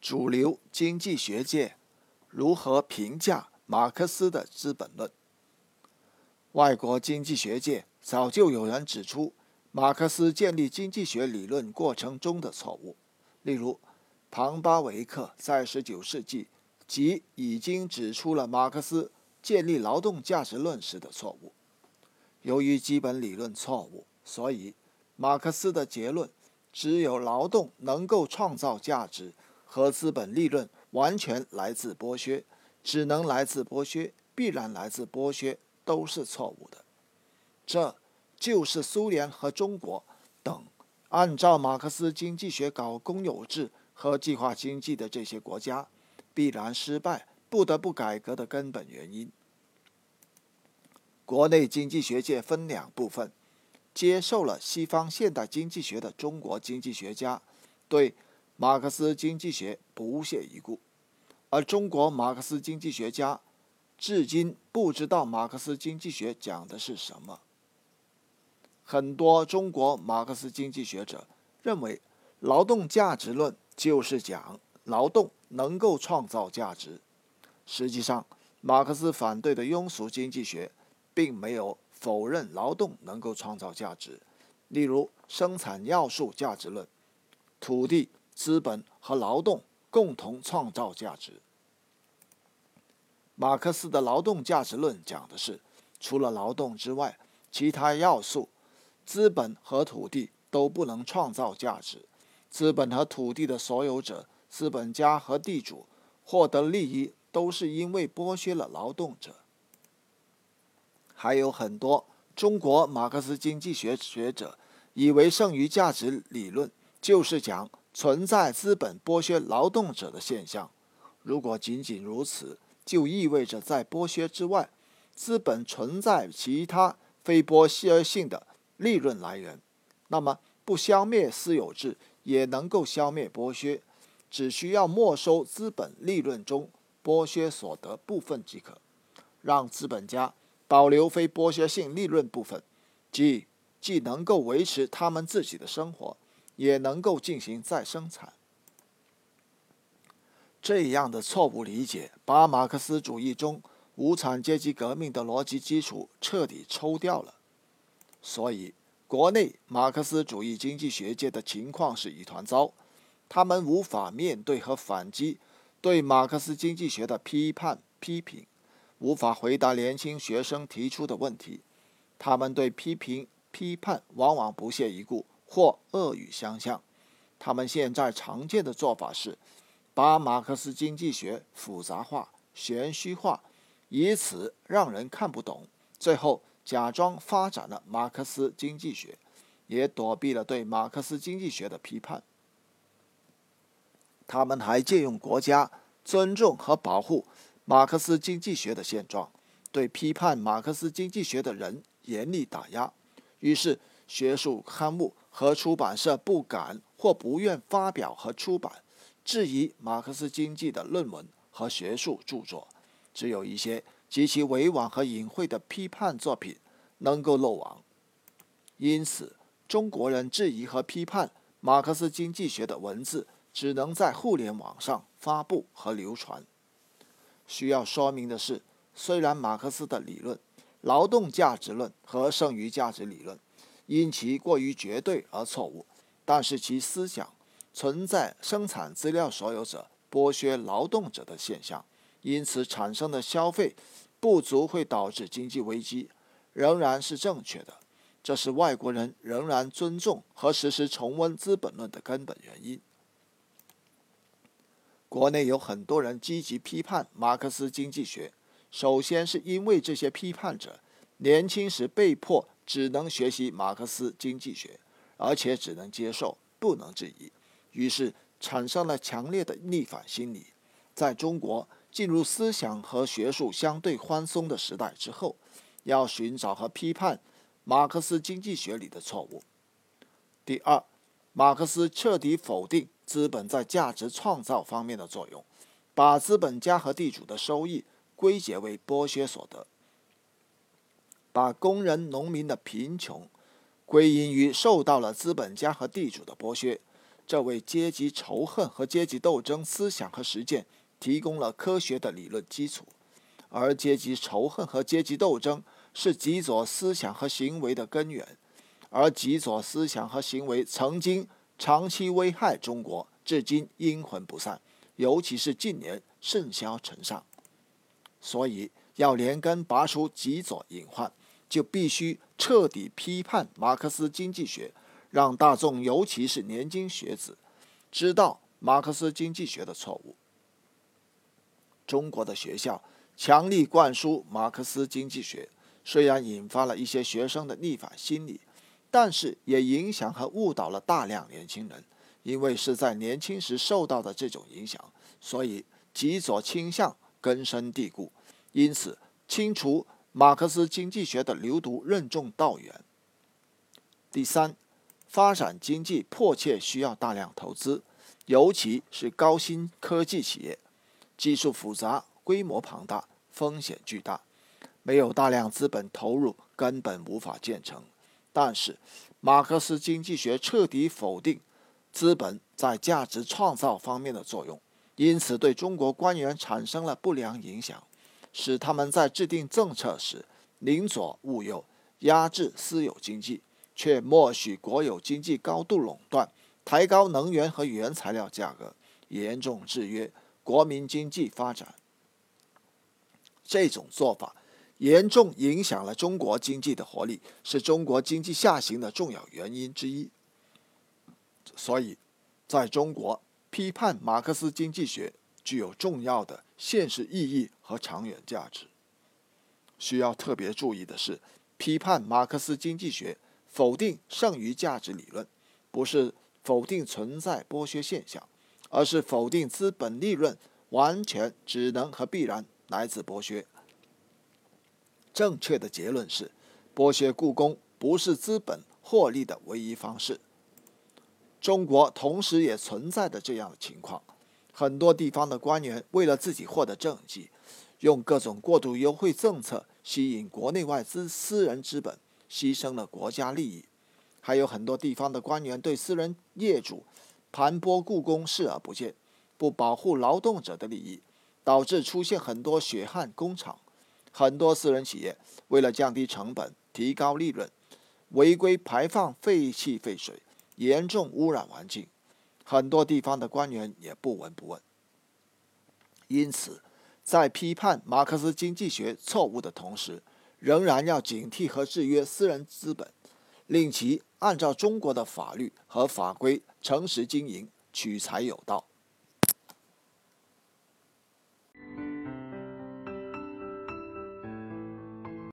主流经济学界如何评价马克思的《资本论》？外国经济学界早就有人指出马克思建立经济学理论过程中的错误，例如庞巴维克在19世纪即已经指出了马克思建立劳动价值论时的错误。由于基本理论错误，所以马克思的结论“只有劳动能够创造价值”和资本利润完全来自剥削，只能来自剥削，必然来自剥削，都是错误的。这就是苏联和中国等按照马克思经济学搞公有制和计划经济的这些国家必然失败、不得不改革的根本原因。国内经济学界分两部分，接受了西方现代经济学的中国经济学家对马克思经济学不屑一顾，而中国马克思经济学家至今不知道马克思经济学讲的是什么。很多中国马克思经济学者认为，劳动价值论就是讲劳动能够创造价值。实际上，马克思反对的庸俗经济学。并没有否认劳动能够创造价值，例如生产要素价值论，土地、资本和劳动共同创造价值。马克思的劳动价值论讲的是，除了劳动之外，其他要素，资本和土地都不能创造价值。资本和土地的所有者，资本家和地主获得利益，都是因为剥削了劳动者。还有很多中国马克思经济学学者以为剩余价值理论就是讲存在资本剥削劳动者的现象。如果仅仅如此，就意味着在剥削之外，资本存在其他非剥削性的利润来源。那么，不消灭私有制也能够消灭剥削，只需要没收资本利润中剥削所得部分即可，让资本家。保留非剥削性利润部分，即既能够维持他们自己的生活，也能够进行再生产。这样的错误理解，把马克思主义中无产阶级革命的逻辑基础彻底抽掉了。所以，国内马克思主义经济学界的情况是一团糟，他们无法面对和反击对马克思经济学的批判批评。无法回答年轻学生提出的问题，他们对批评、批判往往不屑一顾或恶语相向。他们现在常见的做法是，把马克思经济学复杂化、玄虚化，以此让人看不懂。最后假装发展了马克思经济学，也躲避了对马克思经济学的批判。他们还借用国家尊重和保护。马克思经济学的现状，对批判马克思经济学的人严厉打压，于是学术刊物和出版社不敢或不愿发表和出版质疑马克思经济的论文和学术著作，只有一些极其委婉和隐晦的批判作品能够漏网。因此，中国人质疑和批判马克思经济学的文字，只能在互联网上发布和流传。需要说明的是，虽然马克思的理论——劳动价值论和剩余价值理论——因其过于绝对而错误，但是其思想存在生产资料所有者剥削劳动者的现象，因此产生的消费不足会导致经济危机，仍然是正确的。这是外国人仍然尊重和实时重温《资本论》的根本原因。国内有很多人积极批判马克思经济学，首先是因为这些批判者年轻时被迫只能学习马克思经济学，而且只能接受，不能质疑，于是产生了强烈的逆反心理。在中国进入思想和学术相对宽松的时代之后，要寻找和批判马克思经济学里的错误。第二，马克思彻底否定。资本在价值创造方面的作用，把资本家和地主的收益归结为剥削所得，把工人、农民的贫穷归因于受到了资本家和地主的剥削，这为阶级仇恨和阶级斗争思想和实践提供了科学的理论基础。而阶级仇恨和阶级斗争是极左思想和行为的根源，而极左思想和行为曾经长期危害中国，至今阴魂不散，尤其是近年甚嚣尘上。所以，要连根拔除极左隐患，就必须彻底批判马克思经济学，让大众，尤其是年轻学子，知道马克思经济学的错误。中国的学校。强力灌输马克思经济学，虽然引发了一些学生的逆反心理，但是也影响和误导了大量年轻人。因为是在年轻时受到的这种影响，所以极左倾向根深蒂固。因此，清除马克思经济学的流毒任重道远。第三，发展经济迫切需要大量投资，尤其是高新科技企业，技术复杂，规模庞大。风险巨大，没有大量资本投入，根本无法建成。但是，马克思经济学彻底否定资本在价值创造方面的作用，因此对中国官员产生了不良影响，使他们在制定政策时宁左勿右，压制私有经济，却默许国有经济高度垄断，抬高能源和原材料价格，严重制约国民经济发展。这种做法严重影响了中国经济的活力，是中国经济下行的重要原因之一。所以，在中国批判马克思经济学具有重要的现实意义和长远价值。需要特别注意的是，批判马克思经济学否定剩余价值理论，不是否定存在剥削现象，而是否定资本利润完全只能和必然。来自剥削。正确的结论是，剥削故宫不是资本获利的唯一方式。中国同时也存在着这样的情况：很多地方的官员为了自己获得政绩，用各种过度优惠政策吸引国内外资私人资本，牺牲了国家利益；还有很多地方的官员对私人业主盘剥故宫视而不见，不保护劳动者的利益。导致出现很多血汗工厂，很多私人企业为了降低成本、提高利润，违规排放废气废水，严重污染环境。很多地方的官员也不闻不问。因此，在批判马克思经济学错误的同时，仍然要警惕和制约私人资本，令其按照中国的法律和法规诚实经营、取财有道。